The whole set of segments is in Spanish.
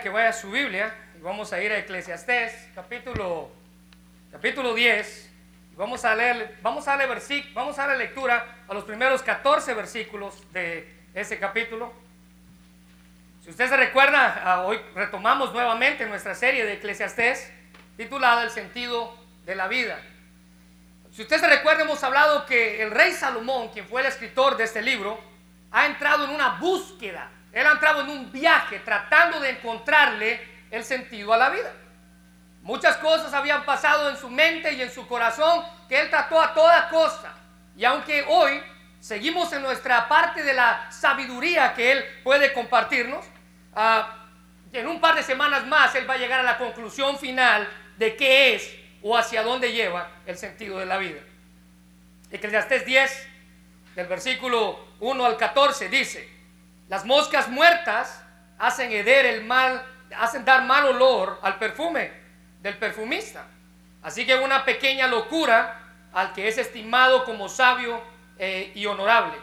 que vaya a su Biblia y vamos a ir a Eclesiastés, capítulo, capítulo 10. Y vamos a leer, vamos a leer vamos a darle lectura a los primeros 14 versículos de ese capítulo. Si usted se recuerda, hoy retomamos nuevamente nuestra serie de Eclesiastés titulada El sentido de la vida. Si usted se recuerda, hemos hablado que el rey Salomón, quien fue el escritor de este libro, ha entrado en una búsqueda él ha entrado en un viaje tratando de encontrarle el sentido a la vida. Muchas cosas habían pasado en su mente y en su corazón que él trató a toda costa. Y aunque hoy seguimos en nuestra parte de la sabiduría que él puede compartirnos, ah, en un par de semanas más él va a llegar a la conclusión final de qué es o hacia dónde lleva el sentido de la vida. Eclesiastés 10, del versículo 1 al 14, dice, las moscas muertas hacen heder el mal, hacen dar mal olor al perfume del perfumista. Así que una pequeña locura al que es estimado como sabio eh, y honorable.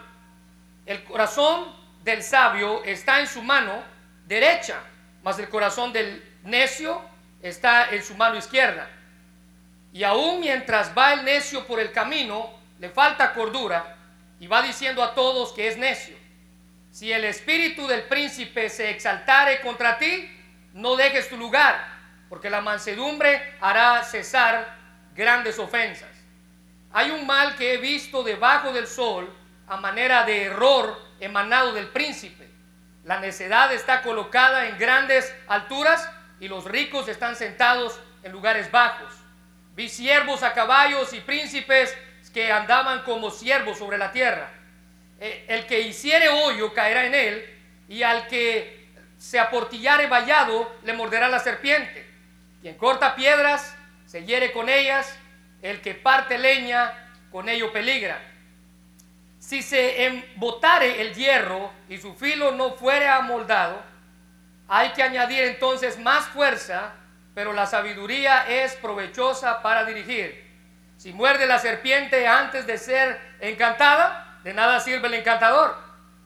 El corazón del sabio está en su mano derecha, mas el corazón del necio está en su mano izquierda. Y aún mientras va el necio por el camino, le falta cordura y va diciendo a todos que es necio. Si el espíritu del príncipe se exaltare contra ti, no dejes tu lugar, porque la mansedumbre hará cesar grandes ofensas. Hay un mal que he visto debajo del sol a manera de error emanado del príncipe. La necedad está colocada en grandes alturas y los ricos están sentados en lugares bajos. Vi siervos a caballos y príncipes que andaban como siervos sobre la tierra. Eh, el que hiciere hoyo caerá en él, y al que se aportillare vallado le morderá la serpiente. Quien corta piedras se hiere con ellas, el que parte leña con ello peligra. Si se embotare el hierro y su filo no fuere amoldado, hay que añadir entonces más fuerza, pero la sabiduría es provechosa para dirigir. Si muerde la serpiente antes de ser encantada, de nada sirve el encantador.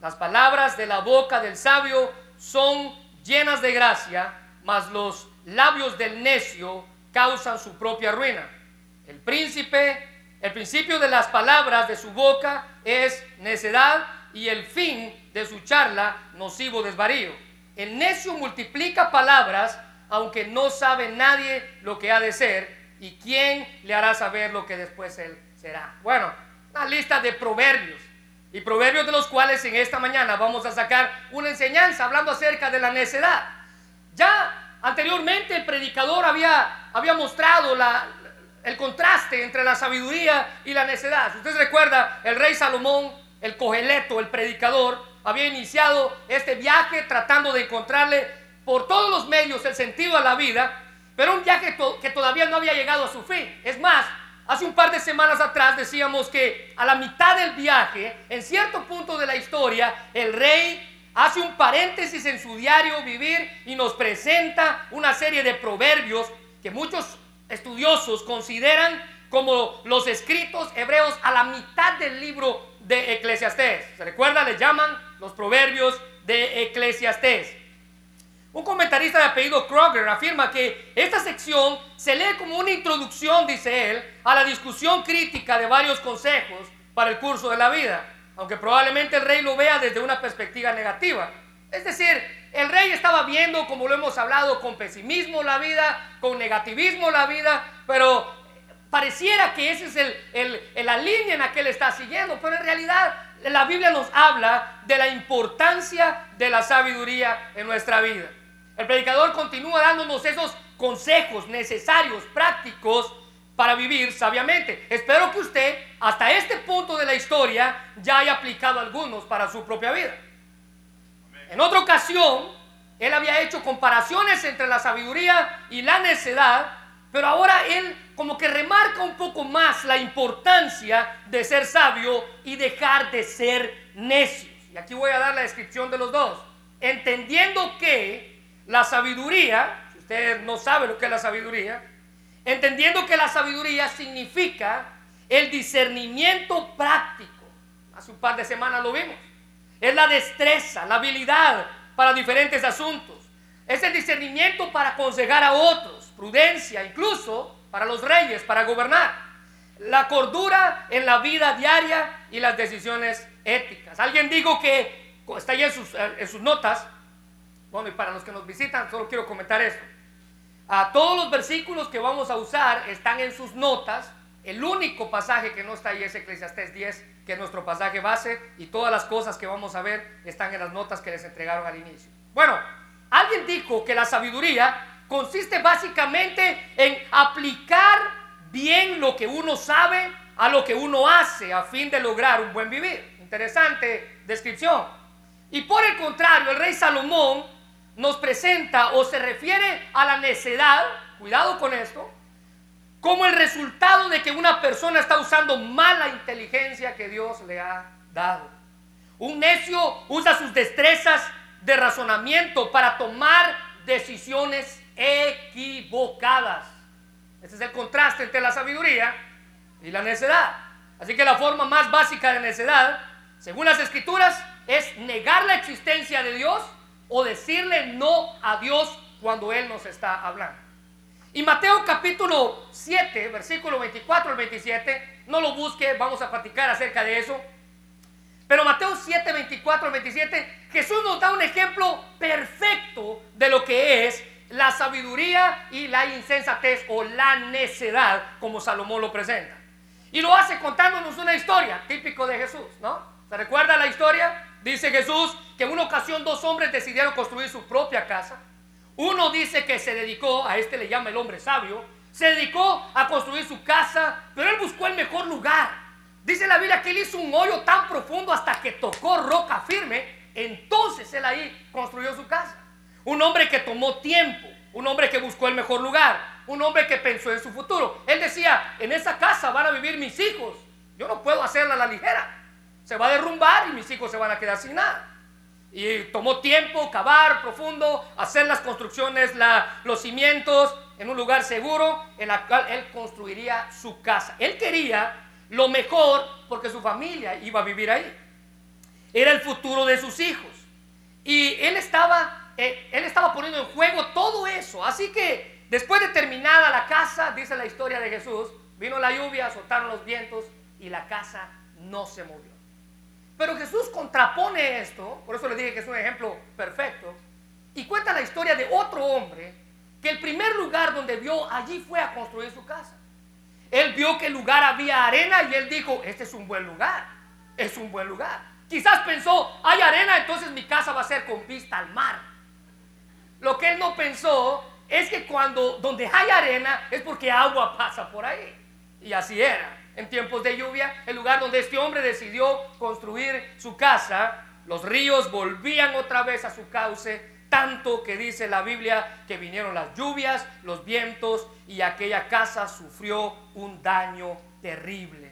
Las palabras de la boca del sabio son llenas de gracia, mas los labios del necio causan su propia ruina. El príncipe, el principio de las palabras de su boca es necedad y el fin de su charla nocivo desvarío. El necio multiplica palabras aunque no sabe nadie lo que ha de ser y quién le hará saber lo que después él será. Bueno, una lista de proverbios y proverbios de los cuales en esta mañana vamos a sacar una enseñanza hablando acerca de la necedad. Ya anteriormente el predicador había, había mostrado el contraste entre la sabiduría y la necedad. Si usted recuerda, el rey Salomón, el cogeleto, el predicador, había iniciado este viaje tratando de encontrarle por todos los medios el sentido a la vida, pero un viaje que todavía no había llegado a su fin. Es más, Hace un par de semanas atrás decíamos que a la mitad del viaje, en cierto punto de la historia, el rey hace un paréntesis en su diario vivir y nos presenta una serie de proverbios que muchos estudiosos consideran como los escritos hebreos a la mitad del libro de Eclesiastés. ¿Se recuerda? Le llaman los proverbios de Eclesiastés. Un comentarista de apellido Kroger afirma que esta sección se lee como una introducción, dice él, a la discusión crítica de varios consejos para el curso de la vida, aunque probablemente el rey lo vea desde una perspectiva negativa. Es decir, el rey estaba viendo, como lo hemos hablado, con pesimismo la vida, con negativismo la vida, pero pareciera que esa es la línea en la que él está siguiendo, pero en realidad la Biblia nos habla de la importancia de la sabiduría en nuestra vida. El predicador continúa dándonos esos consejos necesarios, prácticos, para vivir sabiamente. Espero que usted, hasta este punto de la historia, ya haya aplicado algunos para su propia vida. En otra ocasión, él había hecho comparaciones entre la sabiduría y la necedad, pero ahora él como que remarca un poco más la importancia de ser sabio y dejar de ser necios. Y aquí voy a dar la descripción de los dos. Entendiendo que la sabiduría, si usted no sabe lo que es la sabiduría, entendiendo que la sabiduría significa el discernimiento práctico. Hace un par de semanas lo vimos. Es la destreza, la habilidad para diferentes asuntos. es el discernimiento para aconsejar a otros, prudencia incluso para los reyes, para gobernar, la cordura en la vida diaria y las decisiones éticas. Alguien dijo que, está ahí en sus notas, bueno, y para los que nos visitan, solo quiero comentar esto. A todos los versículos que vamos a usar están en sus notas. El único pasaje que no está ahí es Eclesiastés 10, que es nuestro pasaje base, y todas las cosas que vamos a ver están en las notas que les entregaron al inicio. Bueno, alguien dijo que la sabiduría consiste básicamente en aplicar bien lo que uno sabe a lo que uno hace a fin de lograr un buen vivir. Interesante descripción. Y por el contrario, el rey Salomón nos presenta o se refiere a la necedad, cuidado con esto, como el resultado de que una persona está usando mala inteligencia que Dios le ha dado. Un necio usa sus destrezas de razonamiento para tomar decisiones equivocadas. Ese es el contraste entre la sabiduría y la necedad. Así que la forma más básica de necedad, según las escrituras, es negar la existencia de Dios o decirle no a Dios cuando Él nos está hablando. Y Mateo capítulo 7, versículo 24 al 27, no lo busque, vamos a platicar acerca de eso. Pero Mateo 7, 24 al 27, Jesús nos da un ejemplo perfecto de lo que es la sabiduría y la insensatez o la necedad, como Salomón lo presenta. Y lo hace contándonos una historia típico de Jesús, ¿no? ¿Se recuerda la historia? Dice Jesús que en una ocasión dos hombres decidieron construir su propia casa. Uno dice que se dedicó, a este le llama el hombre sabio, se dedicó a construir su casa, pero él buscó el mejor lugar. Dice la Biblia que él hizo un hoyo tan profundo hasta que tocó roca firme, entonces él ahí construyó su casa. Un hombre que tomó tiempo, un hombre que buscó el mejor lugar, un hombre que pensó en su futuro. Él decía, en esa casa van a vivir mis hijos, yo no puedo hacerla a la ligera se va a derrumbar y mis hijos se van a quedar sin nada. Y tomó tiempo cavar profundo, hacer las construcciones, los cimientos en un lugar seguro en el cual él construiría su casa. Él quería lo mejor porque su familia iba a vivir ahí. Era el futuro de sus hijos. Y él estaba, eh, él estaba poniendo en juego todo eso. Así que después de terminada la casa, dice la historia de Jesús, vino la lluvia, soltaron los vientos y la casa no se movió. Pero Jesús contrapone esto, por eso le dije que es un ejemplo perfecto, y cuenta la historia de otro hombre que el primer lugar donde vio allí fue a construir su casa. Él vio que el lugar había arena y él dijo, este es un buen lugar, es un buen lugar. Quizás pensó, hay arena, entonces mi casa va a ser con vista al mar. Lo que él no pensó es que cuando donde hay arena es porque agua pasa por ahí. Y así era en tiempos de lluvia, el lugar donde este hombre decidió construir su casa, los ríos volvían otra vez a su cauce, tanto que dice la Biblia que vinieron las lluvias, los vientos y aquella casa sufrió un daño terrible.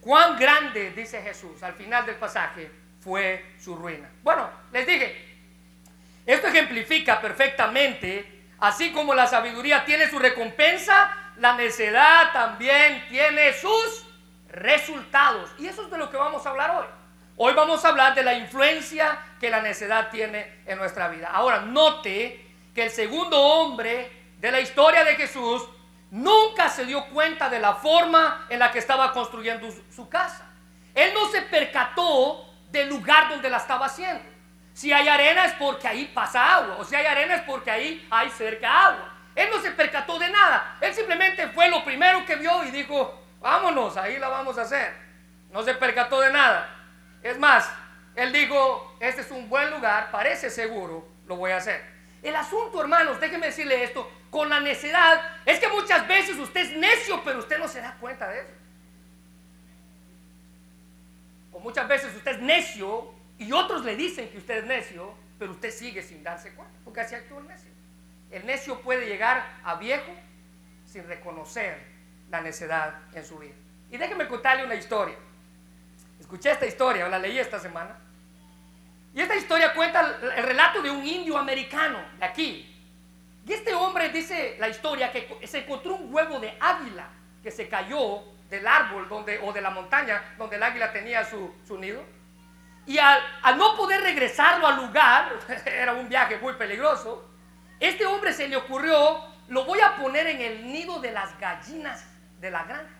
Cuán grande, dice Jesús al final del pasaje, fue su ruina. Bueno, les dije, esto ejemplifica perfectamente, así como la sabiduría tiene su recompensa, la necedad también tiene sus resultados. Y eso es de lo que vamos a hablar hoy. Hoy vamos a hablar de la influencia que la necedad tiene en nuestra vida. Ahora, note que el segundo hombre de la historia de Jesús nunca se dio cuenta de la forma en la que estaba construyendo su casa. Él no se percató del lugar donde la estaba haciendo. Si hay arena es porque ahí pasa agua, o si hay arena es porque ahí hay cerca agua. Él no se percató de nada. Él simplemente fue lo primero que vio y dijo, vámonos, ahí la vamos a hacer. No se percató de nada. Es más, él dijo, este es un buen lugar, parece seguro, lo voy a hacer. El asunto, hermanos, déjenme decirle esto, con la necedad, es que muchas veces usted es necio, pero usted no se da cuenta de eso. O muchas veces usted es necio y otros le dicen que usted es necio, pero usted sigue sin darse cuenta, porque así actúa el necio. El necio puede llegar a viejo sin reconocer la necedad en su vida. Y déjeme contarle una historia. Escuché esta historia, la leí esta semana. Y esta historia cuenta el relato de un indio americano de aquí. Y este hombre dice la historia que se encontró un huevo de águila que se cayó del árbol donde, o de la montaña donde el águila tenía su, su nido. Y al, al no poder regresarlo al lugar, era un viaje muy peligroso, este hombre se le ocurrió, lo voy a poner en el nido de las gallinas de la granja.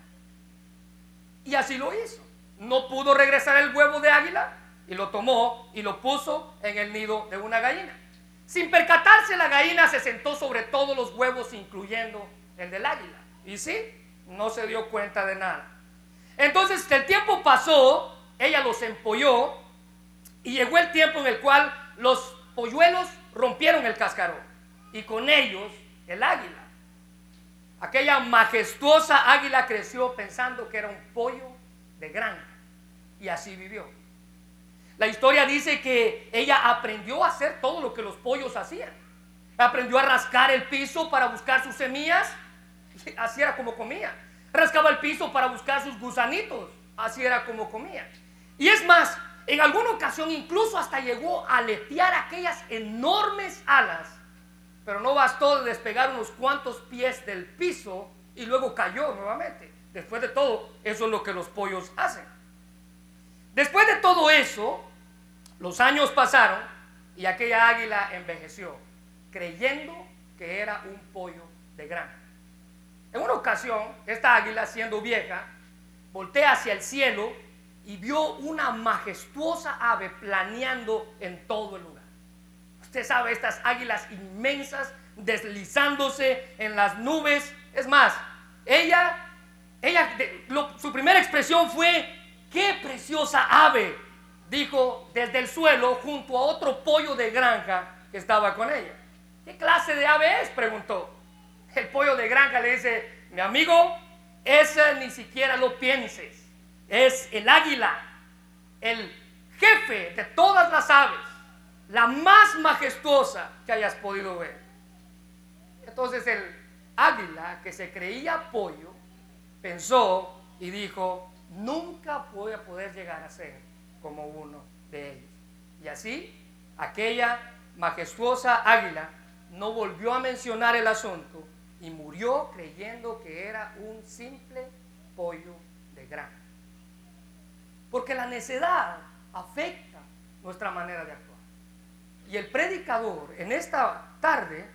Y así lo hizo. No pudo regresar el huevo de águila y lo tomó y lo puso en el nido de una gallina. Sin percatarse, la gallina se sentó sobre todos los huevos, incluyendo el del águila. Y sí, no se dio cuenta de nada. Entonces el tiempo pasó, ella los empolló y llegó el tiempo en el cual los polluelos rompieron el cascarón y con ellos el águila. Aquella majestuosa águila creció pensando que era un pollo de granja y así vivió. La historia dice que ella aprendió a hacer todo lo que los pollos hacían. Aprendió a rascar el piso para buscar sus semillas, así era como comía. Rascaba el piso para buscar sus gusanitos, así era como comía. Y es más, en alguna ocasión incluso hasta llegó a aletear aquellas enormes alas, pero no bastó de despegar unos cuantos pies del piso y luego cayó nuevamente. Después de todo, eso es lo que los pollos hacen. Después de todo eso, los años pasaron y aquella águila envejeció, creyendo que era un pollo de granja. En una ocasión, esta águila, siendo vieja, voltea hacia el cielo y vio una majestuosa ave planeando en todo el lugar. Usted sabe, estas águilas inmensas deslizándose en las nubes. Es más, ella, ella, su primera expresión fue, qué preciosa ave, dijo desde el suelo junto a otro pollo de granja que estaba con ella. ¿Qué clase de ave es? preguntó. El pollo de granja le dice, mi amigo, ese ni siquiera lo pienses. Es el águila, el jefe de todas las aves, la más majestuosa que hayas podido ver. Entonces el águila que se creía pollo pensó y dijo, nunca voy a poder llegar a ser como uno de ellos. Y así, aquella majestuosa águila no volvió a mencionar el asunto y murió creyendo que era un simple pollo de granja. Porque la necedad afecta nuestra manera de actuar. Y el predicador en esta tarde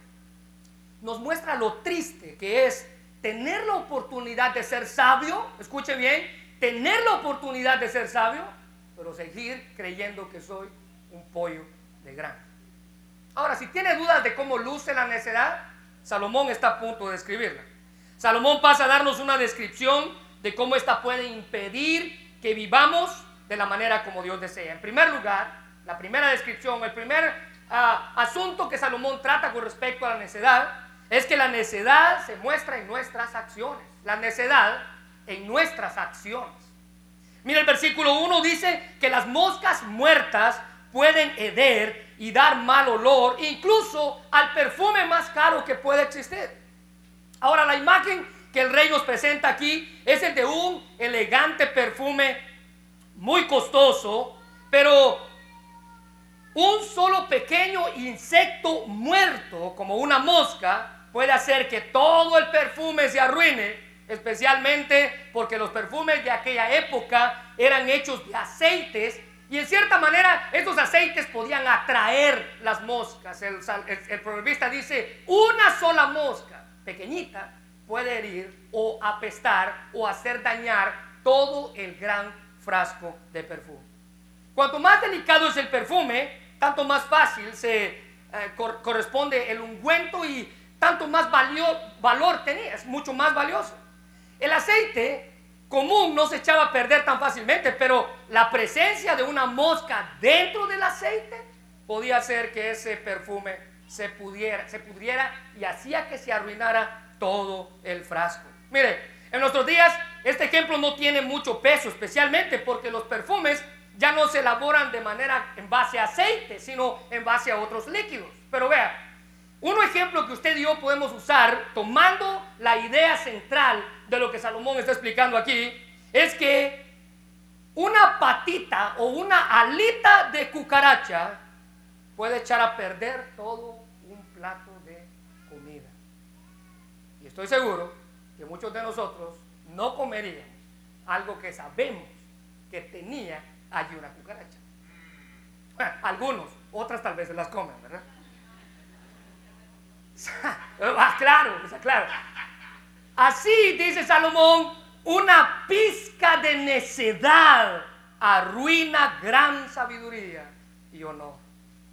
nos muestra lo triste que es tener la oportunidad de ser sabio, escuche bien, tener la oportunidad de ser sabio, pero seguir creyendo que soy un pollo de granja. Ahora, si tiene dudas de cómo luce la necedad, Salomón está a punto de escribirla. Salomón pasa a darnos una descripción de cómo esta puede impedir que vivamos de la manera como Dios desea. En primer lugar, la primera descripción, el primer ah, asunto que Salomón trata con respecto a la necedad es que la necedad se muestra en nuestras acciones. La necedad en nuestras acciones. Mira el versículo 1 dice que las moscas muertas pueden heder y dar mal olor, incluso al perfume más caro que puede existir. Ahora, la imagen que el rey nos presenta aquí es el de un elegante perfume muy costoso, pero un solo pequeño insecto muerto, como una mosca, puede hacer que todo el perfume se arruine, especialmente porque los perfumes de aquella época eran hechos de aceites y en cierta manera estos aceites podían atraer las moscas. El, el, dice, una sola mosca pequeñita puede herir o apestar o hacer dañar todo el gran frasco de perfume. Cuanto más delicado es el perfume, tanto más fácil se eh, corresponde el ungüento y tanto más valor tenía, es mucho más valioso. El aceite común no se echaba a perder tan fácilmente, pero la presencia de una mosca dentro del aceite podía hacer que ese perfume se pudiera, se pudriera y hacía que se arruinara todo el frasco. Mire, en nuestros días este ejemplo no tiene mucho peso, especialmente porque los perfumes ya no se elaboran de manera en base a aceite, sino en base a otros líquidos. Pero vea, un ejemplo que usted y yo podemos usar tomando la idea central de lo que Salomón está explicando aquí es que una patita o una alita de cucaracha puede echar a perder todo un plato de comida. Y estoy seguro que muchos de nosotros no comeríamos algo que sabemos que tenía allí una cucaracha. algunos, otras tal vez se las comen, ¿verdad? ah, claro, claro. Así dice Salomón, una pizca de necedad arruina gran sabiduría y honor.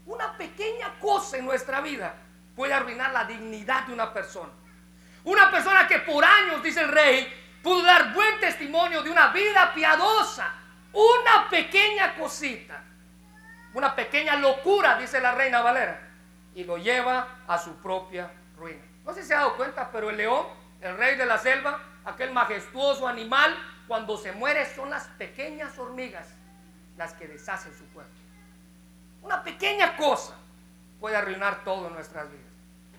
Una pequeña cosa en nuestra vida puede arruinar la dignidad de una persona. Una persona que por años, dice el rey, pudo dar buen testimonio de una vida piadosa. Una pequeña cosita, una pequeña locura, dice la reina Valera, y lo lleva a su propia ruina. No sé si se ha dado cuenta, pero el león, el rey de la selva, aquel majestuoso animal, cuando se muere son las pequeñas hormigas las que deshacen su cuerpo. Una pequeña cosa puede arruinar todo en nuestras vidas.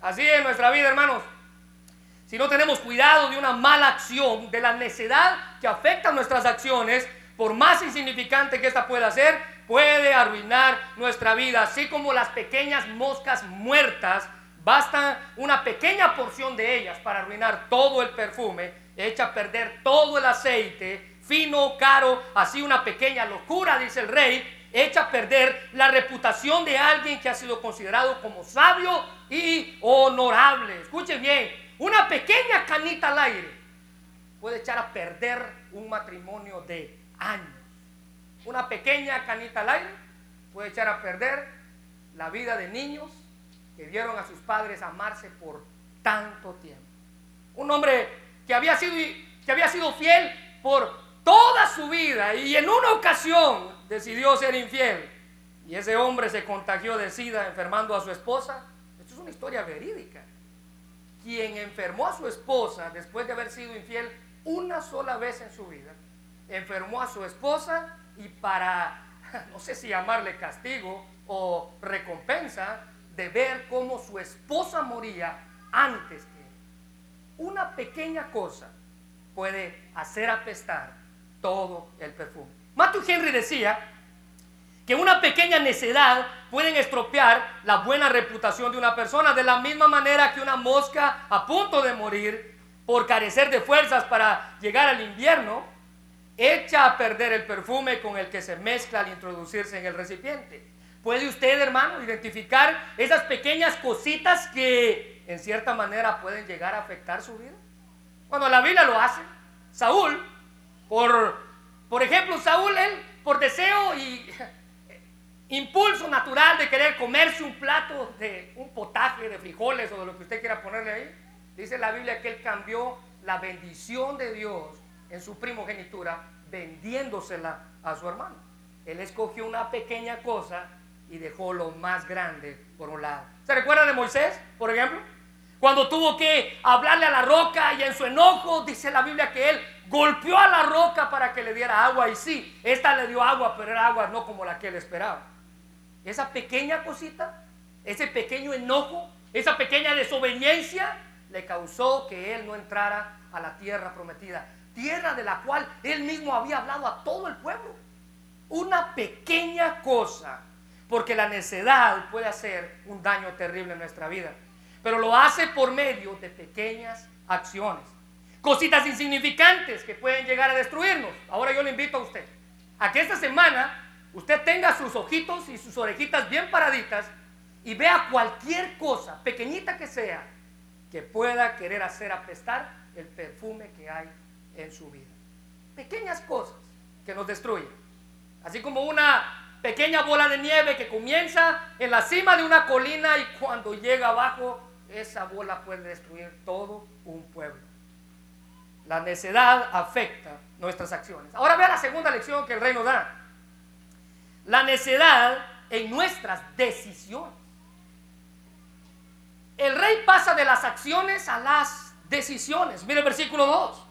Así en nuestra vida, hermanos. Si no tenemos cuidado de una mala acción, de la necedad que afecta nuestras acciones, por más insignificante que esta pueda ser, puede arruinar nuestra vida. Así como las pequeñas moscas muertas, basta una pequeña porción de ellas para arruinar todo el perfume, echa a perder todo el aceite, fino, caro, así una pequeña locura, dice el rey, echa a perder la reputación de alguien que ha sido considerado como sabio y honorable. Escuchen bien, una pequeña canita al aire puede echar a perder un matrimonio de años. Una pequeña canita al aire puede echar a perder la vida de niños que vieron a sus padres amarse por tanto tiempo. Un hombre que había sido, que había sido fiel por toda su vida y en una ocasión decidió ser infiel y ese hombre se contagió de sida enfermando a su esposa. Esto es una historia verídica. Quien enfermó a su esposa después de haber sido infiel una sola vez en su vida, enfermó a su esposa y para, no sé si llamarle castigo o recompensa, de ver cómo su esposa moría antes que él. Una pequeña cosa puede hacer apestar todo el perfume. Matthew Henry decía que una pequeña necedad pueden estropear la buena reputación de una persona de la misma manera que una mosca a punto de morir por carecer de fuerzas para llegar al invierno echa a perder el perfume con el que se mezcla al introducirse en el recipiente. ¿Puede usted, hermano, identificar esas pequeñas cositas que en cierta manera pueden llegar a afectar su vida? Cuando la Biblia lo hace, Saúl, por por ejemplo, Saúl, él, por deseo y impulso natural de querer comerse un plato de un potaje de frijoles o de lo que usted quiera ponerle ahí, dice la Biblia que él cambió la bendición de Dios en su primogenitura vendiéndosela a su hermano. Él escogió una pequeña cosa y dejó lo más grande por un lado. ¿Se recuerda de Moisés, por ejemplo? Cuando tuvo que hablarle a la roca y en su enojo dice la Biblia que él golpeó a la roca para que le diera agua y sí, esta le dio agua, pero era agua no como la que él esperaba. Esa pequeña cosita, ese pequeño enojo, esa pequeña desobediencia le causó que él no entrara a la tierra prometida, tierra de la cual él mismo había hablado a todo el pueblo. Una pequeña cosa, porque la necedad puede hacer un daño terrible en nuestra vida, pero lo hace por medio de pequeñas acciones cositas insignificantes que pueden llegar a destruirnos. Ahora yo le invito a usted a que esta semana usted tenga sus ojitos y sus orejitas bien paraditas y vea cualquier cosa, pequeñita que sea, que pueda querer hacer apestar el perfume que hay en su vida. Pequeñas cosas que nos destruyen. Así como una pequeña bola de nieve que comienza en la cima de una colina y cuando llega abajo, esa bola puede destruir todo un pueblo. La necedad afecta nuestras acciones. Ahora vea la segunda lección que el rey nos da. La necedad en nuestras decisiones. El rey pasa de las acciones a las decisiones. Mire el versículo 2.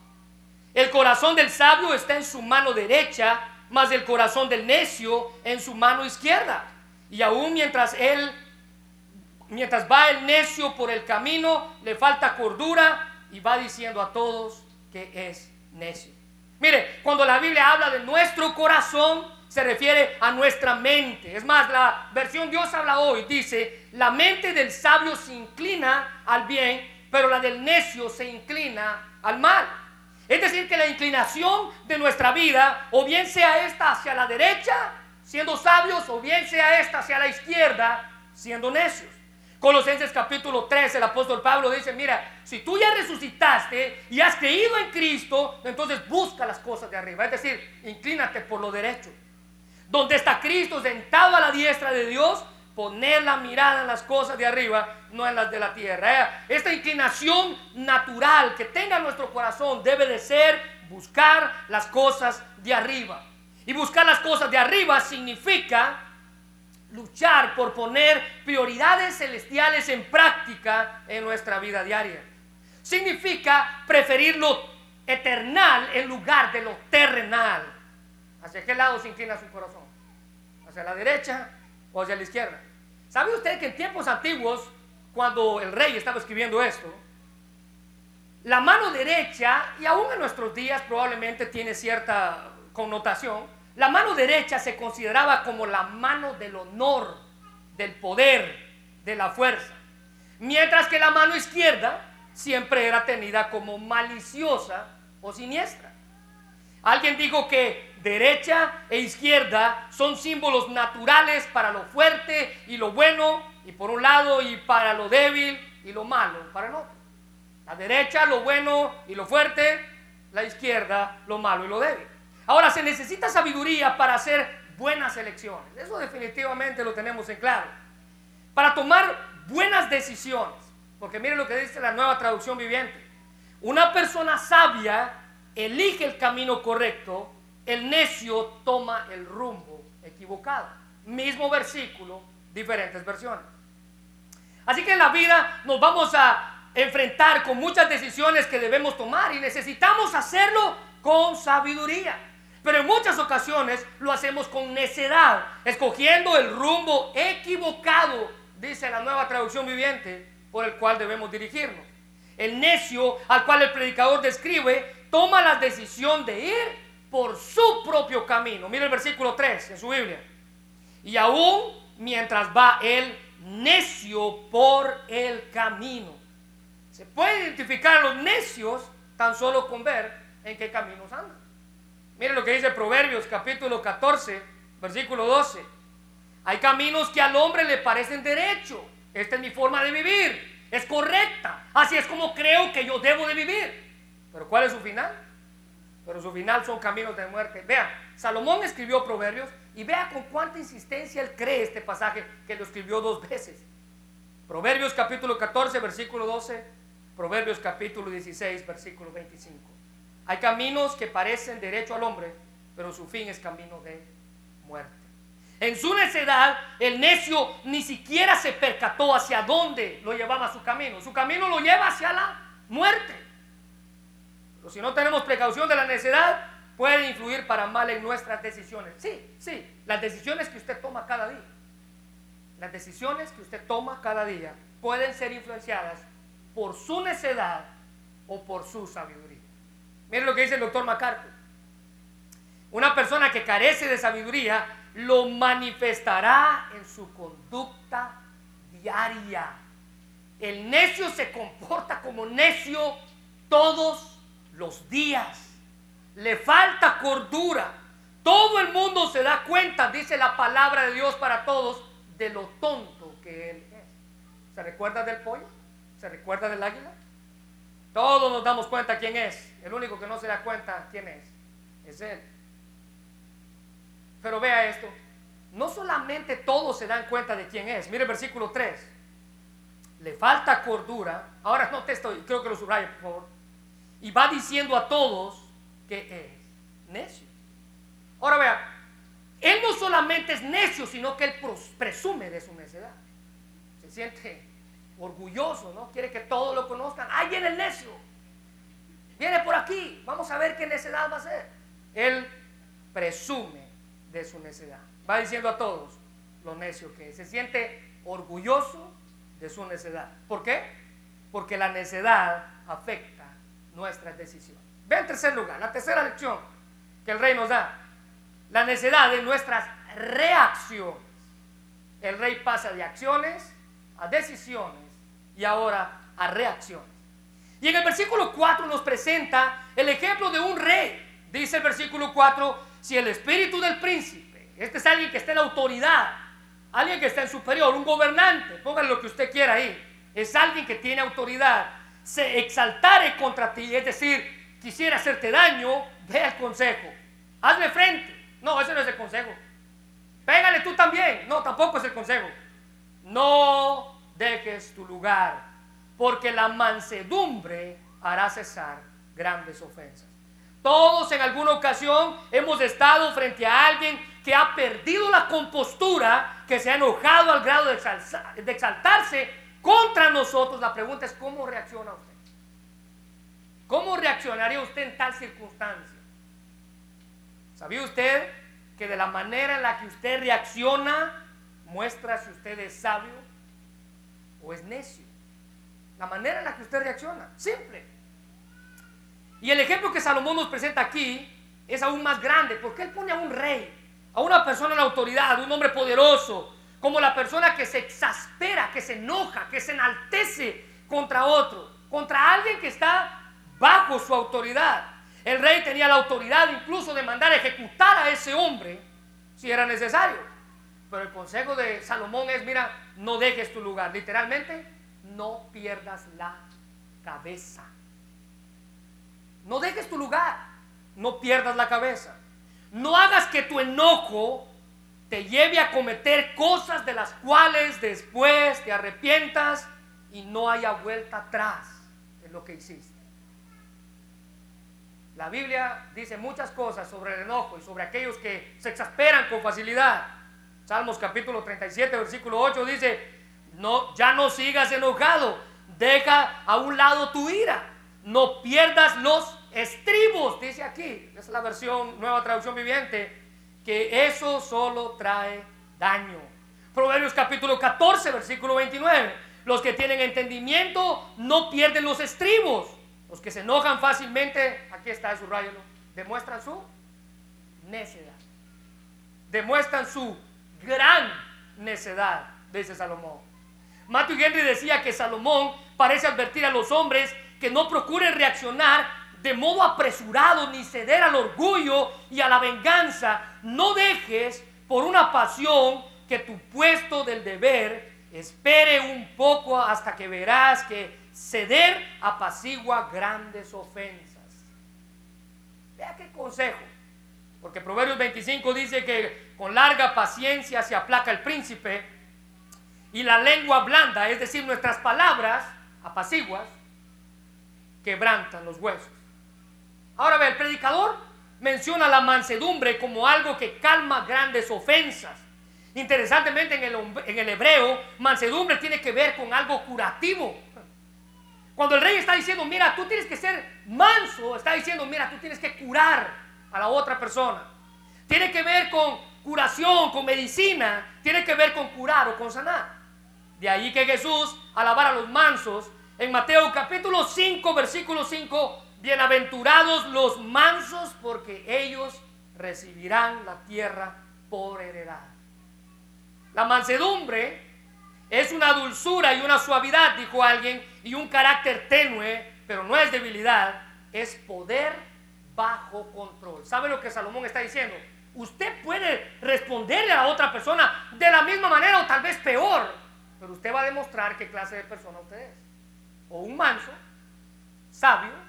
El corazón del sabio está en su mano derecha, más el corazón del necio en su mano izquierda. Y aún mientras él, mientras va el necio por el camino, le falta cordura y va diciendo a todos, que es necio. Mire, cuando la Biblia habla de nuestro corazón, se refiere a nuestra mente. Es más, la versión Dios habla hoy dice, la mente del sabio se inclina al bien, pero la del necio se inclina al mal. Es decir, que la inclinación de nuestra vida, o bien sea esta hacia la derecha, siendo sabios, o bien sea esta hacia la izquierda, siendo necios. Colosenses capítulo 3, el apóstol Pablo dice, mira, si tú ya resucitaste y has creído en Cristo, entonces busca las cosas de arriba. Es decir, inclínate por lo derecho. Donde está Cristo sentado a la diestra de Dios, poner la mirada en las cosas de arriba, no en las de la tierra. Esta inclinación natural que tenga nuestro corazón debe de ser buscar las cosas de arriba. Y buscar las cosas de arriba significa luchar por poner prioridades celestiales en práctica en nuestra vida diaria. Significa preferir lo eternal en lugar de lo terrenal. ¿Hacia qué lado se inclina su corazón? ¿Hacia la derecha o hacia la izquierda? ¿Sabe usted que en tiempos antiguos, cuando el rey estaba escribiendo esto, la mano derecha, y aún en nuestros días probablemente tiene cierta connotación, la mano derecha se consideraba como la mano del honor, del poder, de la fuerza. Mientras que la mano izquierda siempre era tenida como maliciosa o siniestra. Alguien dijo que derecha e izquierda son símbolos naturales para lo fuerte y lo bueno, y por un lado, y para lo débil y lo malo, para el otro. La derecha, lo bueno y lo fuerte, la izquierda, lo malo y lo débil. Ahora, se necesita sabiduría para hacer buenas elecciones. Eso definitivamente lo tenemos en claro. Para tomar buenas decisiones. Porque miren lo que dice la nueva traducción viviente. Una persona sabia elige el camino correcto, el necio toma el rumbo equivocado. Mismo versículo, diferentes versiones. Así que en la vida nos vamos a enfrentar con muchas decisiones que debemos tomar y necesitamos hacerlo con sabiduría. Pero en muchas ocasiones lo hacemos con necedad, escogiendo el rumbo equivocado, dice la nueva traducción viviente, por el cual debemos dirigirnos. El necio al cual el predicador describe toma la decisión de ir por su propio camino. Mira el versículo 3 en su Biblia. Y aún mientras va el necio por el camino. Se puede identificar a los necios tan solo con ver en qué caminos andan. Mire lo que dice Proverbios capítulo 14, versículo 12. Hay caminos que al hombre le parecen derecho. Esta es mi forma de vivir. Es correcta. Así es como creo que yo debo de vivir. Pero ¿cuál es su final? Pero su final son caminos de muerte. Vea, Salomón escribió Proverbios y vea con cuánta insistencia él cree este pasaje que lo escribió dos veces. Proverbios capítulo 14, versículo 12. Proverbios capítulo 16, versículo 25. Hay caminos que parecen derecho al hombre, pero su fin es camino de muerte. En su necedad, el necio ni siquiera se percató hacia dónde lo llevaba su camino. Su camino lo lleva hacia la muerte. Pero si no tenemos precaución de la necedad, puede influir para mal en nuestras decisiones. Sí, sí, las decisiones que usted toma cada día. Las decisiones que usted toma cada día pueden ser influenciadas por su necedad o por su sabiduría. Miren lo que dice el doctor MacArthur. Una persona que carece de sabiduría lo manifestará en su conducta diaria. El necio se comporta como necio todos los días. Le falta cordura. Todo el mundo se da cuenta, dice la palabra de Dios para todos, de lo tonto que él es. ¿Se recuerda del pollo? ¿Se recuerda del águila? Todos nos damos cuenta quién es. El único que no se da cuenta quién es, es Él. Pero vea esto. No solamente todos se dan cuenta de quién es. Mire el versículo 3. Le falta cordura. Ahora no te estoy, creo que lo subrayo, por favor. Y va diciendo a todos que es necio. Ahora vea, él no solamente es necio, sino que él presume de su necedad. Se siente orgulloso, ¿no? Quiere que todos lo conozcan. ¡Ay, viene el necio! Viene por aquí, vamos a ver qué necedad va a ser. Él presume de su necedad. Va diciendo a todos lo necio que es. Se siente orgulloso de su necedad. ¿Por qué? Porque la necedad afecta nuestras decisiones. Ve en tercer lugar, la tercera lección que el rey nos da. La necedad de nuestras reacciones. El rey pasa de acciones a decisiones y ahora a reacciones. Y en el versículo 4 nos presenta el ejemplo de un rey. Dice el versículo 4, si el espíritu del príncipe Este es alguien que está en autoridad, alguien que está en superior, un gobernante, póngale lo que usted quiera ahí. Es alguien que tiene autoridad. Se exaltare contra ti, es decir, quisiera hacerte daño, ve al consejo. Hazle frente. No, ese no es el consejo. Pégale tú también. No, tampoco es el consejo. No dejes tu lugar, porque la mansedumbre hará cesar grandes ofensas. Todos en alguna ocasión hemos estado frente a alguien que ha perdido la compostura, que se ha enojado al grado de, exaltarse contra nosotros. La pregunta es, ¿cómo reacciona usted? ¿Cómo reaccionaría usted en tal circunstancia? ¿Sabía usted que de la manera en la que usted reacciona muestra si usted es sabio o es necio? La manera en la que usted reacciona, simple. Y el ejemplo que Salomón nos presenta aquí es aún más grande, porque él pone a un rey, a una persona en autoridad, un hombre poderoso, como la persona que se exaspera, que se enoja, que se enaltece contra otro, contra alguien que está bajo su autoridad. El rey tenía la autoridad incluso de mandar a ejecutar a ese hombre si era necesario. Pero el consejo de Salomón es, mira, no dejes tu lugar. Literalmente, no pierdas la cabeza. No dejes tu lugar. No pierdas la cabeza. No hagas que tu enojo te lleve a cometer cosas de las cuales después te arrepientas y no haya vuelta atrás en lo que hiciste. La Biblia dice muchas cosas sobre el enojo y sobre aquellos que se exasperan con facilidad. Salmos capítulo 37, versículo 8 dice, no, ya no sigas enojado, deja a un lado tu ira no pierdas los estribos, dice aquí, es la versión, nueva traducción viviente, que eso solo trae daño. Proverbios capítulo 14, versículo 29, los que tienen entendimiento no pierden los estribos, los que se enojan fácilmente, aquí está su rayo, demuestran su necedad, demuestran su gran necedad, dice Salomón. Matthew Henry decía que Salomón parece advertir a los hombres que no procuren reaccionar de modo apresurado ni ceder al orgullo y a la venganza. No dejes por una pasión que tu puesto del deber espere un poco hasta que verás que ceder apacigua grandes ofensas. Vea qué consejo. Porque Proverbios 25 dice que con larga paciencia se aplaca el príncipe y la lengua blanda, es decir, nuestras palabras apaciguas, quebrantan los huesos. Ahora ve, el predicador menciona la mansedumbre como algo que calma grandes ofensas. Interesantemente en el, hebreo, mansedumbre tiene que ver con algo curativo. Cuando el rey está diciendo, mira, tú tienes que ser manso, está diciendo, mira, tú tienes que curar a la otra persona. Tiene que ver con curación, con medicina, tiene que ver con curar o con sanar. De ahí que Jesús, alabar a los mansos, en Mateo capítulo 5, versículo 5, bienaventurados los mansos porque ellos recibirán la tierra por heredad. La mansedumbre es una dulzura y una suavidad, dijo alguien, y un carácter tenue, pero no es debilidad, es poder bajo control. ¿Sabe lo que Salomón está diciendo? Usted puede responderle a otra persona de la misma manera o tal vez peor, pero usted va a demostrar qué clase de persona usted es o un manso, sabio,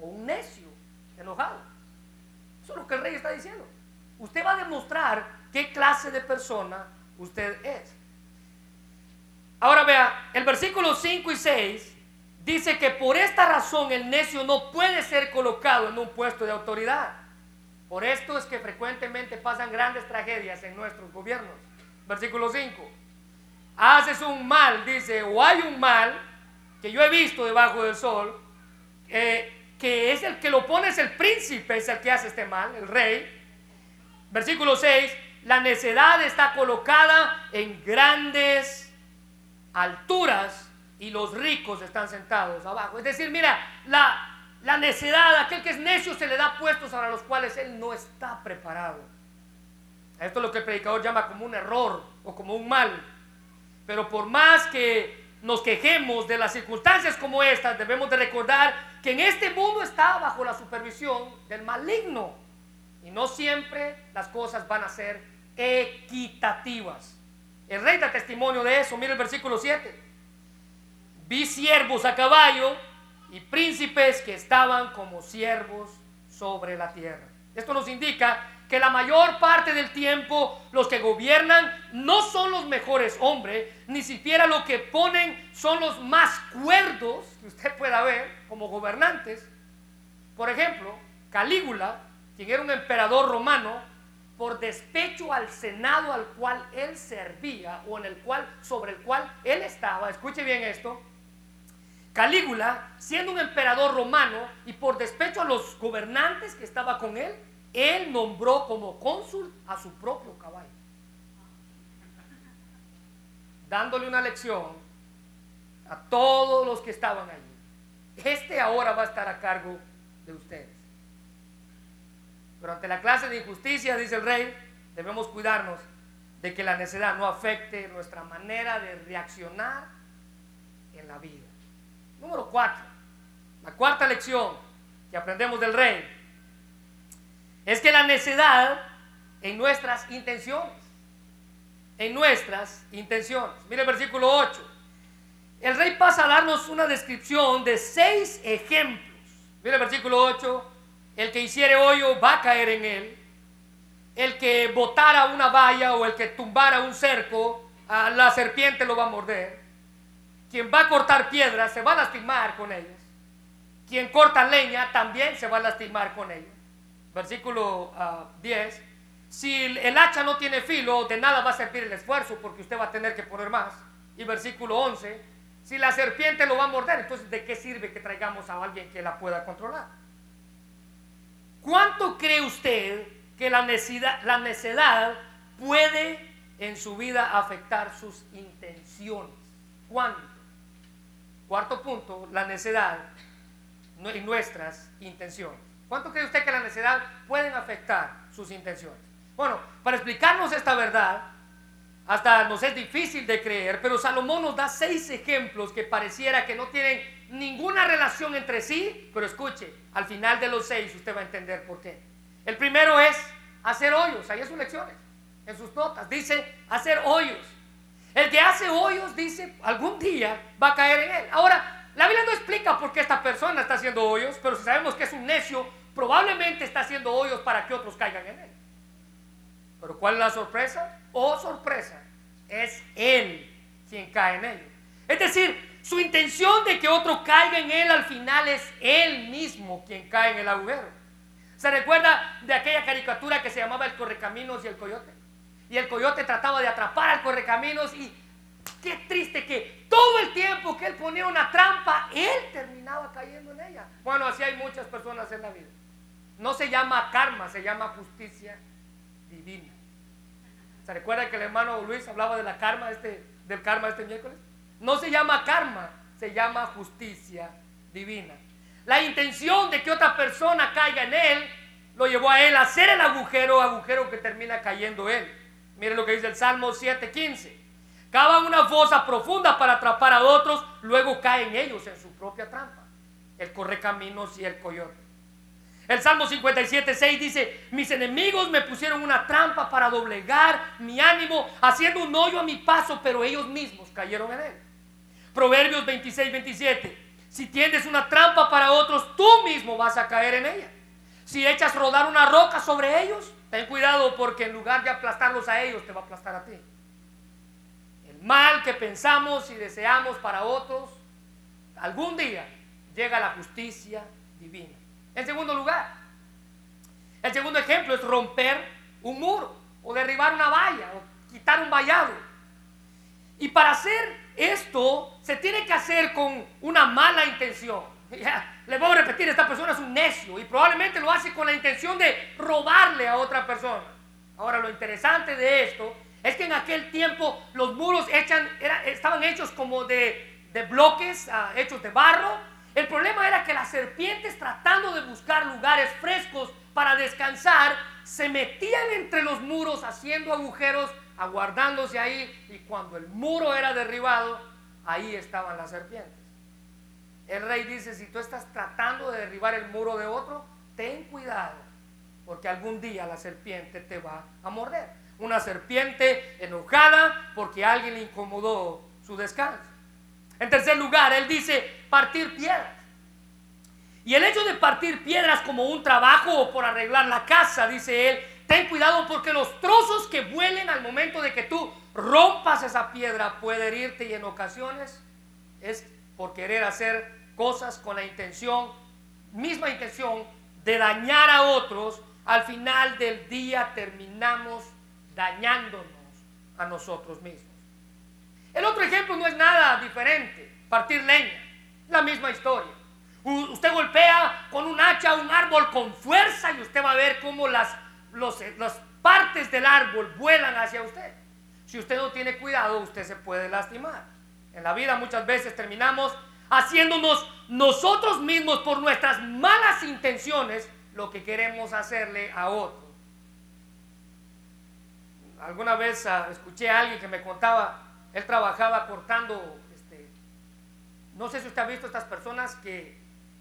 o un necio, enojado. Eso es lo que el rey está diciendo. Usted va a demostrar qué clase de persona usted es. Ahora vea, el versículo 5 y 6 dice que por esta razón el necio no puede ser colocado en un puesto de autoridad. Por esto es que frecuentemente pasan grandes tragedias en nuestros gobiernos. Versículo 5. Haces un mal, dice, o hay un mal que yo he visto debajo del sol, eh, que es el que lo pone, es el príncipe, es el que hace este mal, el rey. Versículo 6, la necedad está colocada en grandes alturas y los ricos están sentados abajo. Es decir, mira, la, la necedad, aquel que es necio se le da puestos a los cuales él no está preparado. Esto es lo que el predicador llama como un error o como un mal. Pero por más que nos quejemos de las circunstancias como estas, debemos de recordar que en este mundo está bajo la supervisión del maligno. Y no siempre las cosas van a ser equitativas. El rey da testimonio de eso. Mira el versículo 7. Vi siervos a caballo y príncipes que estaban como siervos sobre la tierra. Esto nos indica que la mayor parte del tiempo los que gobiernan no son los mejores hombres, ni siquiera lo que ponen son los más cuerdos que usted pueda ver como gobernantes. Por ejemplo, Calígula, quien era un emperador romano, por despecho al senado al cual él servía o en el cual sobre el cual él estaba, escuche bien esto, Calígula, siendo un emperador romano y por despecho a los gobernantes que estaba con él, él nombró como cónsul a su propio caballo, dándole una lección a todos los que estaban allí. Este ahora va a estar a cargo de ustedes. Pero ante la clase de injusticia, dice el rey, debemos cuidarnos de que la necedad no afecte nuestra manera de reaccionar en la vida. Número cuatro, la cuarta lección que aprendemos del rey es que la necedad en nuestras intenciones, en nuestras intenciones. Mire el versículo 8. El rey pasa a darnos una descripción de seis ejemplos. Mire el versículo 8. El que hiciere hoyo va a caer en él. El que botara una valla o el que tumbara un cerco, a la serpiente lo va a morder. Quien va a cortar piedras se va a lastimar con ellas. Quien corta leña también se va a lastimar con ellas versículo 10, ah, si el hacha no tiene filo, de nada va a servir el esfuerzo porque usted va a tener que poner más. Y versículo 11, si la serpiente lo va a morder, entonces ¿de qué sirve que traigamos a alguien que la pueda controlar? ¿Cuánto cree usted que la necedad, la puede en su vida afectar sus intenciones? ¿Cuánto? Cuarto punto, la necedad en nuestras intenciones. ¿Cuánto cree usted que la necedad pueden afectar sus intenciones? Bueno, para explicarnos esta verdad, hasta nos es difícil de creer, pero Salomón nos da seis ejemplos que pareciera que no tienen ninguna relación entre sí, pero escuche, al final de los seis usted va a entender por qué. El primero es hacer hoyos, ahí en sus lecciones, en sus notas, dice hacer hoyos. El que hace hoyos dice algún día va a caer en él. Ahora, la Biblia no explica por qué esta persona está haciendo hoyos, pero si sabemos que es un necio, probablemente está haciendo hoyos para que otros caigan en él. Pero ¿cuál es la sorpresa? Oh, sorpresa, es él quien cae en ellos. Es decir, su intención de que otro caiga en él al final es él mismo quien cae en el agujero. ¿Se recuerda de aquella caricatura que se llamaba El Correcaminos y el Coyote? Y el coyote trataba de atrapar al Correcaminos y qué triste que todo el tiempo que él ponía una trampa, él terminaba cayendo en ella. Bueno, así hay muchas personas en la vida. No se llama karma, se llama justicia divina. ¿Se recuerda que el hermano Luis hablaba de la karma este, del karma este miércoles? No se llama karma, se llama justicia divina. La intención de que otra persona caiga en él lo llevó a él a hacer el agujero, agujero que termina cayendo él. Mire lo que dice el Salmo 7:15. Cavan una fosa profunda para atrapar a otros, luego caen ellos en su propia trampa. El correcaminos y el coyote. El Salmo 57, 6 dice, mis enemigos me pusieron una trampa para doblegar mi ánimo, haciendo un hoyo a mi paso, pero ellos mismos cayeron en él. Proverbios 26, 27, si tienes una trampa para otros, tú mismo vas a caer en ella. Si echas rodar una roca sobre ellos, ten cuidado porque en lugar de aplastarlos a ellos, te va a aplastar a ti. El mal que pensamos y deseamos para otros, algún día llega la justicia divina. En segundo lugar, el segundo ejemplo es romper un muro o derribar una valla o quitar un vallado. Y para hacer esto se tiene que hacer con una mala intención. le voy a repetir, esta persona es un necio y probablemente lo hace con la intención de robarle a otra persona. Ahora, lo interesante de esto es que en aquel tiempo los muros estaban hechos como de, bloques, ah, hechos de barro, el problema era que las serpientes tratando de buscar lugares frescos para descansar, se metían entre los muros haciendo agujeros, aguardándose ahí, y cuando el muro era derribado, ahí estaban las serpientes. El rey dice, si tú estás tratando de derribar el muro de otro, ten cuidado, porque algún día la serpiente te va a morder. una serpiente enojada porque alguien le incomodó su descanso. En tercer lugar, él dice partir piedras. Y el hecho de partir piedras como un trabajo o por arreglar la casa, dice él, ten cuidado porque los trozos que vuelen al momento de que tú rompas esa piedra puede herirte y en ocasiones es por querer hacer cosas con la intención, misma intención de dañar a otros, al final del día terminamos dañándonos a nosotros mismos. El otro ejemplo no es nada diferente, partir leña, la misma historia. usted golpea con un hacha un árbol con fuerza y usted va a ver cómo las, las partes del árbol vuelan hacia usted. Si usted no tiene cuidado, usted se puede lastimar. En la vida muchas veces terminamos haciéndonos nosotros mismos por nuestras malas intenciones lo que queremos hacerle a otro. Alguna vez ah, escuché a alguien que me contaba, él trabajaba cortando, este, no sé si usted ha visto estas personas que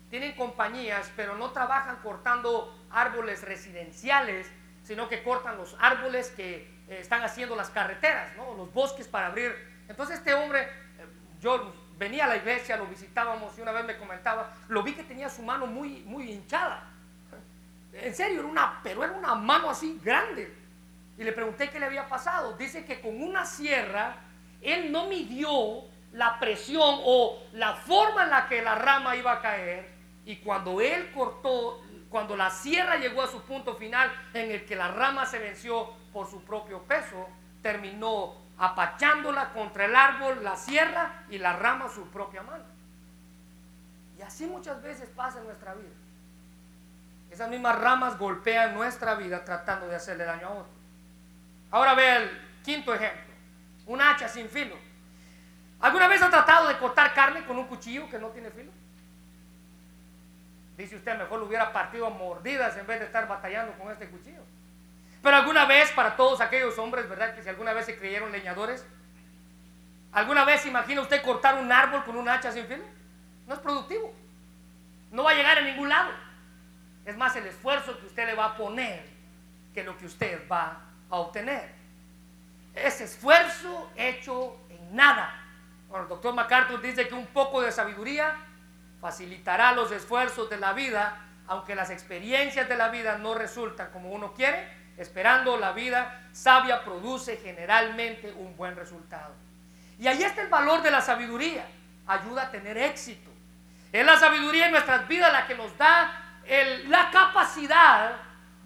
tienen compañías, pero no trabajan cortando árboles residenciales, sino que cortan los árboles que eh, están haciendo las carreteras, ¿no? los bosques para abrir. Entonces este hombre, eh, yo venía a la iglesia, lo visitábamos y una vez me comentaba, lo vi que tenía su mano muy, muy hinchada. En serio, era una, pero era una mano así grande. Y le pregunté qué le había pasado. Dice que con una sierra él no midió la presión o la forma en la que la rama iba a caer. Y cuando él cortó, cuando la sierra llegó a su punto final en el que la rama se venció por su propio peso, terminó apachándola contra el árbol, la sierra y la rama su propia mano. Y así muchas veces pasa en nuestra vida. Esas mismas ramas golpean nuestra vida tratando de hacerle daño a otro. Ahora ve el quinto ejemplo. Un hacha sin filo. ¿Alguna vez ha tratado de cortar carne con un cuchillo que no tiene filo? Dice usted, mejor lo hubiera partido a mordidas en vez de estar batallando con este cuchillo. Pero alguna vez, para todos aquellos hombres, ¿verdad? Que si alguna vez se creyeron leñadores, ¿alguna vez imagina usted cortar un árbol con un hacha sin filo? No es productivo. No va a llegar a ningún lado. Es más el esfuerzo que usted le va a poner que lo que usted va a obtener. Es esfuerzo hecho en nada. Bueno, el doctor MacArthur dice que un poco de sabiduría facilitará los esfuerzos de la vida, aunque las experiencias de la vida no resultan como uno quiere, esperando la vida sabia produce generalmente un buen resultado. Y ahí está el valor de la sabiduría, ayuda a tener éxito. Es la sabiduría en nuestras vidas la que nos da la capacidad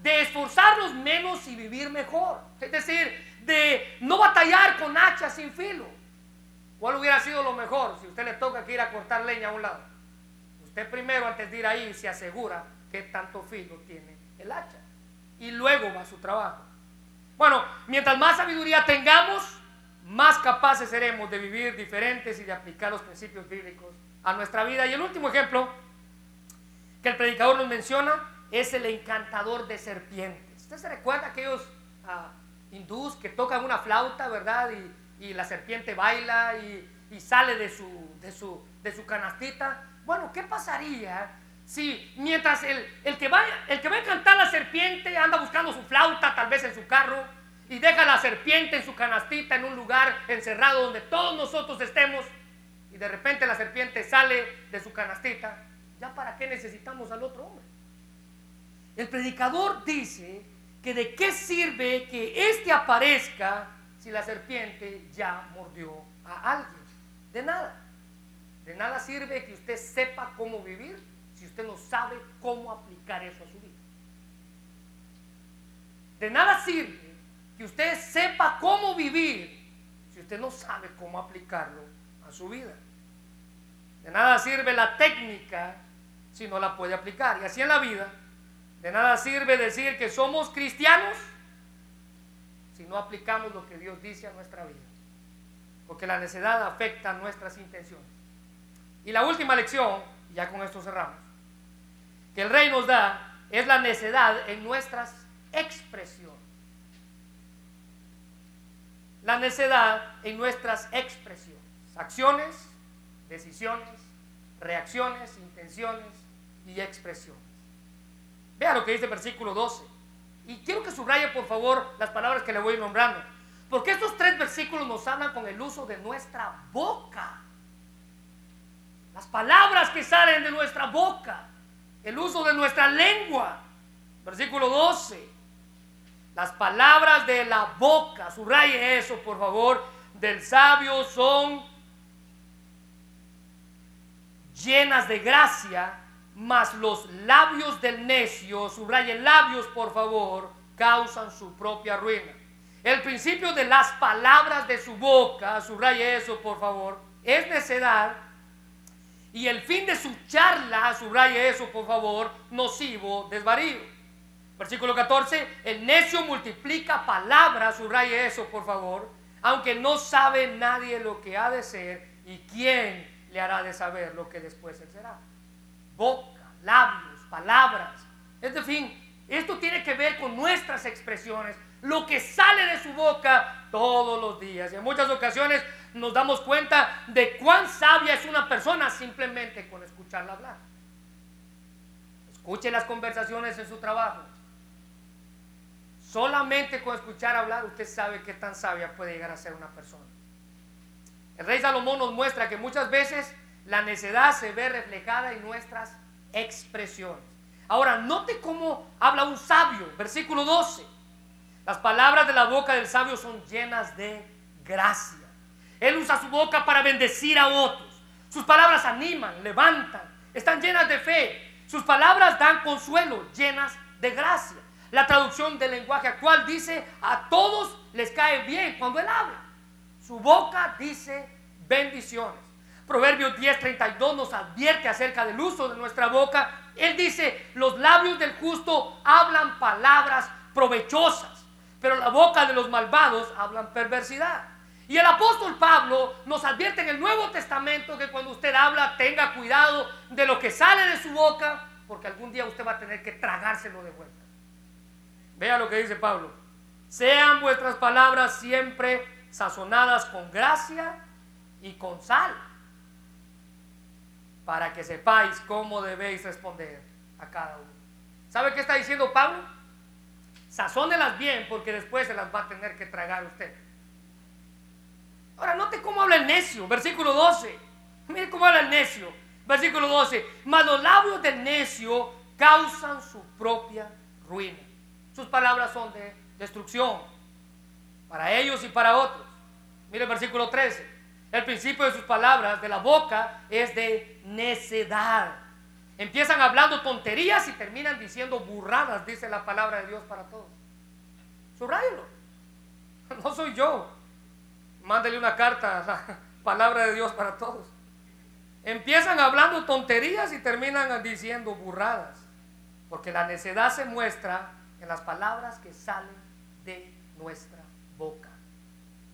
de esforzarnos menos y vivir mejor. Es decir, de no batallar con hachas sin filo. ¿Cuál hubiera sido lo mejor si usted le toca que ir a cortar leña a un lado? Usted primero, antes de ir ahí, se asegura que tanto filo tiene el hacha. Y luego va a su trabajo. Bueno, mientras más sabiduría tengamos, más capaces seremos de vivir diferentes y de aplicar los principios bíblicos a nuestra vida. Y el último ejemplo que el predicador nos menciona es el encantador de serpientes. ¿Usted se recuerda aquellos uh, hindús que tocan una flauta, verdad? Y, la serpiente baila y, sale de su, de, su, de su canastita. Bueno, ¿qué pasaría si mientras el, el, que va, el que va a cantar la serpiente anda buscando su flauta, tal vez en su carro, y deja la serpiente en su canastita en un lugar encerrado donde todos nosotros estemos, y de repente la serpiente sale de su canastita, ¿ya para qué necesitamos al otro hombre? El predicador dice que de qué sirve que éste aparezca si la serpiente ya mordió a alguien. De nada. De nada sirve que usted sepa cómo vivir si usted no sabe cómo aplicar eso a su vida. De nada sirve que usted sepa cómo vivir si usted no sabe cómo aplicarlo a su vida. De nada sirve la técnica si no la puede aplicar. Y así en la vida, de nada sirve decir que somos cristianos si no aplicamos lo que Dios dice a nuestra vida. Porque la necedad afecta nuestras intenciones. Y la última lección, ya con esto cerramos, que el rey nos da es la necedad en nuestras expresiones. La necedad en nuestras expresiones, acciones, decisiones, reacciones, intenciones, y expresiones. Vea lo que dice el versículo 12. Y quiero que subraye, por favor, las palabras que le voy nombrando. Porque estos tres versículos nos hablan con el uso de nuestra boca. Las palabras que salen de nuestra boca. El uso de nuestra lengua. Versículo 12. Las palabras de la boca, subraye eso, por favor, del sabio son llenas de gracia, mas los labios del necio, subraye labios, por favor, causan su propia ruina. El principio de las palabras de su boca, subraye eso, por favor, es necedad. Y el fin de su charla, subraye eso, por favor, nocivo, desvarío. Versículo 14, el necio multiplica palabras, subraye eso, por favor, aunque no sabe nadie lo que ha de ser y quién le hará de saber lo que después él será. Boca, labios, palabras. Es fin, esto tiene que ver con nuestras expresiones, lo que sale de su boca todos los días. Y en muchas ocasiones nos damos cuenta de cuán sabia es una persona simplemente con escucharla hablar. Escuche las conversaciones en su trabajo. Solamente con escuchar hablar usted sabe qué tan sabia puede llegar a ser una persona. El rey Salomón nos muestra que muchas veces la necedad se ve reflejada en nuestras expresiones. Ahora, note cómo habla un sabio, versículo 12. Las palabras de la boca del sabio son llenas de gracia. Él usa su boca para bendecir a otros. Sus palabras animan, levantan, están llenas de fe. Sus palabras dan consuelo, llenas de gracia. La traducción del lenguaje actual dice, a todos les cae bien cuando él habla. Su boca dice bendiciones. Proverbios 10:32 nos advierte acerca del uso de nuestra boca. Él dice, los labios del justo hablan palabras provechosas, pero la boca de los malvados hablan perversidad. Y el apóstol Pablo nos advierte en el Nuevo Testamento que cuando usted habla tenga cuidado de lo que sale de su boca, porque algún día usted va a tener que tragárselo de vuelta. Vea lo que dice Pablo. Sean vuestras palabras siempre sazonadas con gracia y con sal, para que sepáis cómo debéis responder a cada uno. ¿Sabe qué está diciendo Pablo? Sazónelas bien porque después se las va a tener que tragar usted. Ahora, note cómo habla el necio, versículo 12. Mire cómo habla el necio, versículo 12. Mas los labios del necio causan su propia ruina. Sus palabras son de destrucción para ellos y para otros. Mire el versículo 13. El principio de sus palabras, de la boca, es de necedad. Empiezan hablando tonterías y terminan diciendo burradas, dice la palabra de Dios para todos. Subrayelo. No soy yo. Mándele una carta a la palabra de Dios para todos. Empiezan hablando tonterías y terminan diciendo burradas. Porque la necedad se muestra en las palabras que salen de nuestra boca.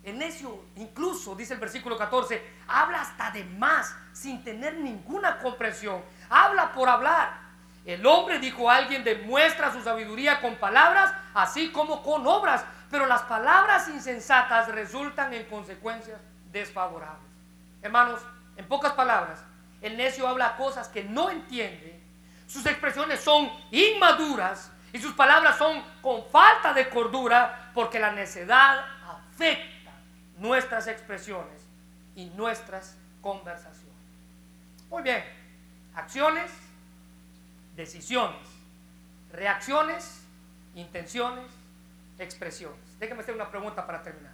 El necio, incluso, dice el versículo 14, habla hasta de más, sin tener ninguna comprensión. Habla por hablar. El hombre, dijo alguien, demuestra su sabiduría con palabras, así como con obras. Pero las palabras insensatas resultan en consecuencias desfavorables. Hermanos, en pocas palabras, el necio habla cosas que no entiende. Sus expresiones son inmaduras y sus palabras son con falta de cordura porque la necedad afecta nuestras expresiones y nuestras conversaciones. Muy bien, acciones, decisiones, reacciones, intenciones, expresiones. Déjeme hacer una pregunta para terminar.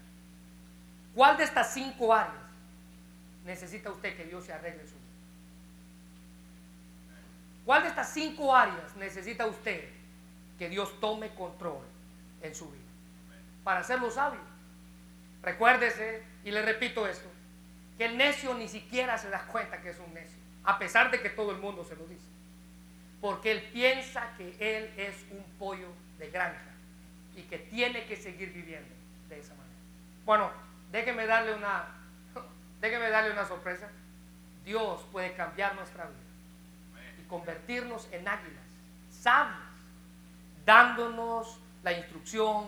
¿Cuál de estas cinco áreas necesita usted que Dios se arregle en su vida? ¿Cuál de estas cinco áreas necesita usted que Dios tome control en su vida? Para hacerlo sabio Recuérdese, y le repito esto, que el necio ni siquiera se da cuenta que es un necio, a pesar de que todo el mundo se lo dice. Porque él piensa que él es un pollo de granja y que tiene que seguir viviendo de esa manera. Bueno, déjeme darle una, déjeme darle una sorpresa. Dios puede cambiar nuestra vida y convertirnos en águilas, sabias, dándonos la instrucción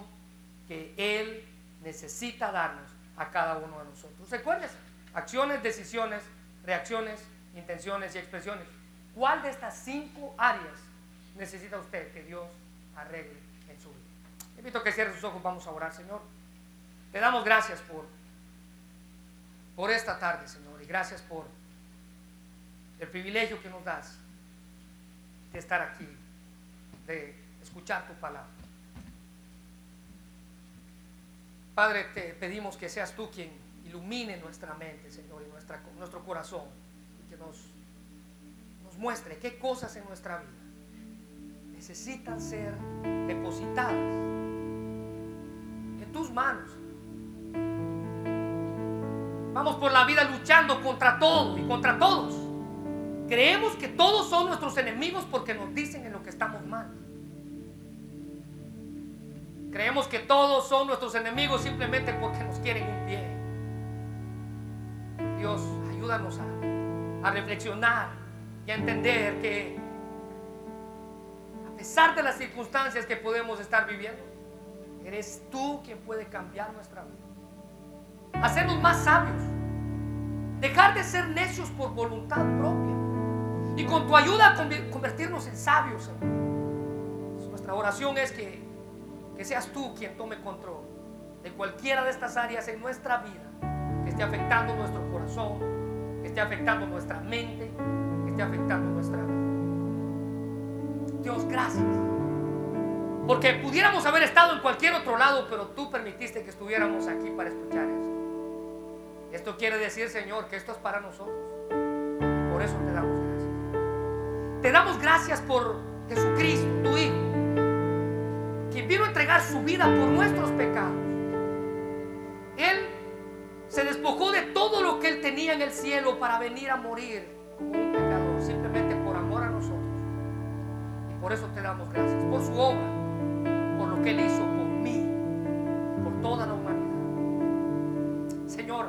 que Él necesita darnos a cada uno de nosotros. Recuérdese, acciones, decisiones, reacciones, intenciones y expresiones. ¿Cuál de estas cinco áreas necesita usted que Dios arregle en su vida? invito a que cierres sus ojos, vamos a orar, Señor. Te damos gracias por, por esta tarde, Señor, y gracias por el privilegio que nos das de estar aquí, de escuchar tu palabra. Padre, te pedimos que seas tú quien ilumine nuestra mente, Señor, y nuestra, nuestro corazón, y que nos, nos muestre qué cosas en nuestra vida necesitan ser depositadas en tus manos. Vamos por la vida luchando contra todo y contra todos. Creemos que todos son nuestros enemigos porque nos dicen en lo que estamos mal. Creemos que todos son nuestros enemigos simplemente porque nos quieren un bien. Dios, ayúdanos a, a reflexionar y a entender que a pesar de las circunstancias que podemos estar viviendo, eres tú quien puede cambiar nuestra vida. Hacernos más sabios. Dejar de ser necios por voluntad propia. Y con tu ayuda convertirnos en sabios. Nuestra oración es que que seas tú quien tome control de cualquiera de estas áreas en nuestra vida que esté afectando nuestro corazón, que esté afectando nuestra mente, que esté afectando nuestra vida. Dios, gracias. Porque pudiéramos haber estado en cualquier otro lado, pero tú permitiste que estuviéramos aquí para escuchar esto. Esto quiere decir, Señor, que esto es para nosotros. Por eso te damos gracias. Te damos gracias por Jesucristo, tu Hijo vino a entregar su vida por nuestros pecados. Él se despojó de todo lo que él tenía en el cielo para venir a morir como un pecador, simplemente por amor a nosotros. Y por eso te damos gracias, por su obra, por lo que él hizo por mí, por toda la humanidad. Señor,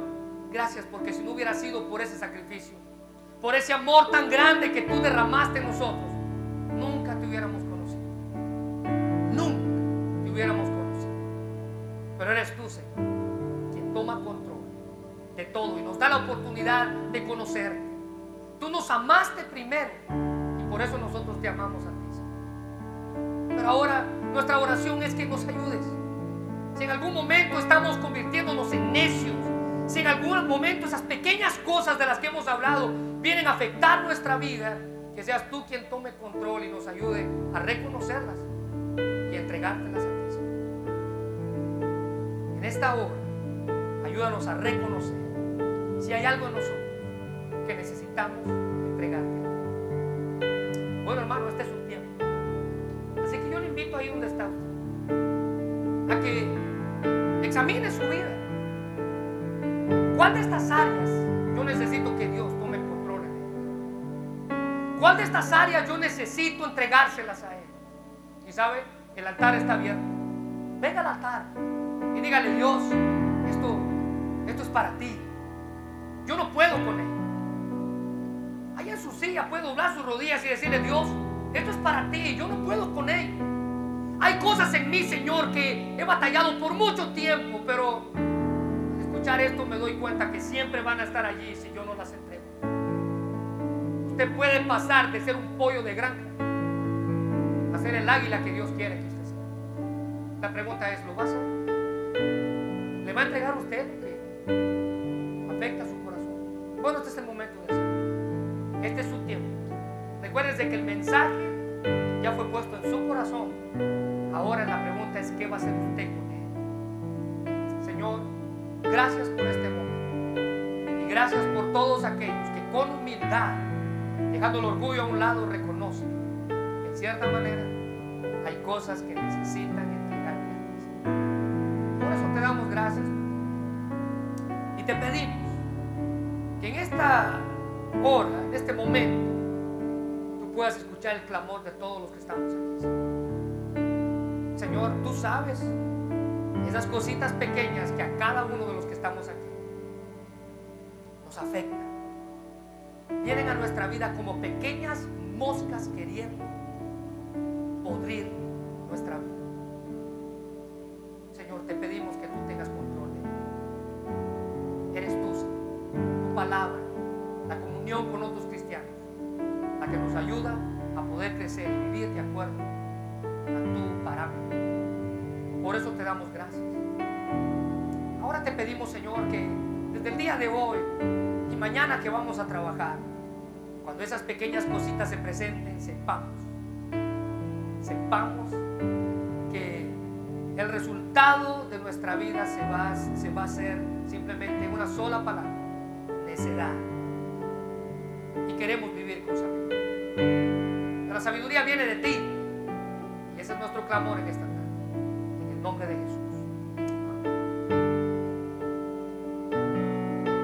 gracias porque si no hubiera sido por ese sacrificio, por ese amor tan grande que tú derramaste en nosotros, nunca te hubiéramos hubiéramos conocido. Pero eres tú, Señor, quien toma control de todo y nos da la oportunidad de conocerte. Tú nos amaste primero y por eso nosotros te amamos a ti. Pero ahora nuestra oración es que nos ayudes. Si en algún momento estamos convirtiéndonos en necios, si en algún momento esas pequeñas cosas de las que hemos hablado vienen a afectar nuestra vida, que seas tú quien tome control y nos ayude a reconocerlas y entregártelas en esta hora, ayúdanos a reconocer si hay algo en nosotros que necesitamos entregarte. Bueno, hermano, este es un tiempo. Así que yo le invito ahí donde está a que examine su vida. ¿Cuál de estas áreas yo necesito que Dios tome control en ella? ¿Cuál de estas áreas yo necesito entregárselas a Él? Y sabe, el altar está abierto. Venga al altar y dígale, Dios, esto, esto es para ti. Yo no puedo con él. Allá en su silla puede doblar sus rodillas y decirle, Dios, esto es para ti, yo no puedo con él. Hay cosas en mí, Señor, que he batallado por mucho tiempo, pero al escuchar esto me doy cuenta que siempre van a estar allí si yo no las entrego. Usted puede pasar de ser un pollo de granja a ser el águila que Dios quiere que usted sea. La pregunta es, ¿lo va a hacer? ¿Le va a entregar usted que afecta su corazón? Bueno, este es el momento de hacerlo. Este es su tiempo. Recuérdese que el mensaje ya fue puesto en su corazón. Ahora la pregunta es, ¿qué va a hacer usted con él? Señor, gracias por este momento. Y gracias por todos aquellos que con humildad, dejando el orgullo a un lado, reconocen que en cierta manera hay cosas que necesitan gracias. Y te pedimos que en esta hora, en este momento, tú puedas escuchar el clamor de todos los que estamos aquí. Señor, tú sabes esas cositas pequeñas que a cada uno de los que estamos aquí nos afectan. Vienen a nuestra vida como pequeñas moscas queriendo podrir nuestra vida. De hoy y mañana que vamos a trabajar, cuando esas pequeñas cositas se presenten, sepamos, sepamos que el resultado de nuestra vida se va, se va a hacer simplemente una sola palabra, necedad. Y queremos vivir con sabiduría. La sabiduría viene de ti. Y ese es nuestro clamor en esta tarde. En el nombre de Jesús.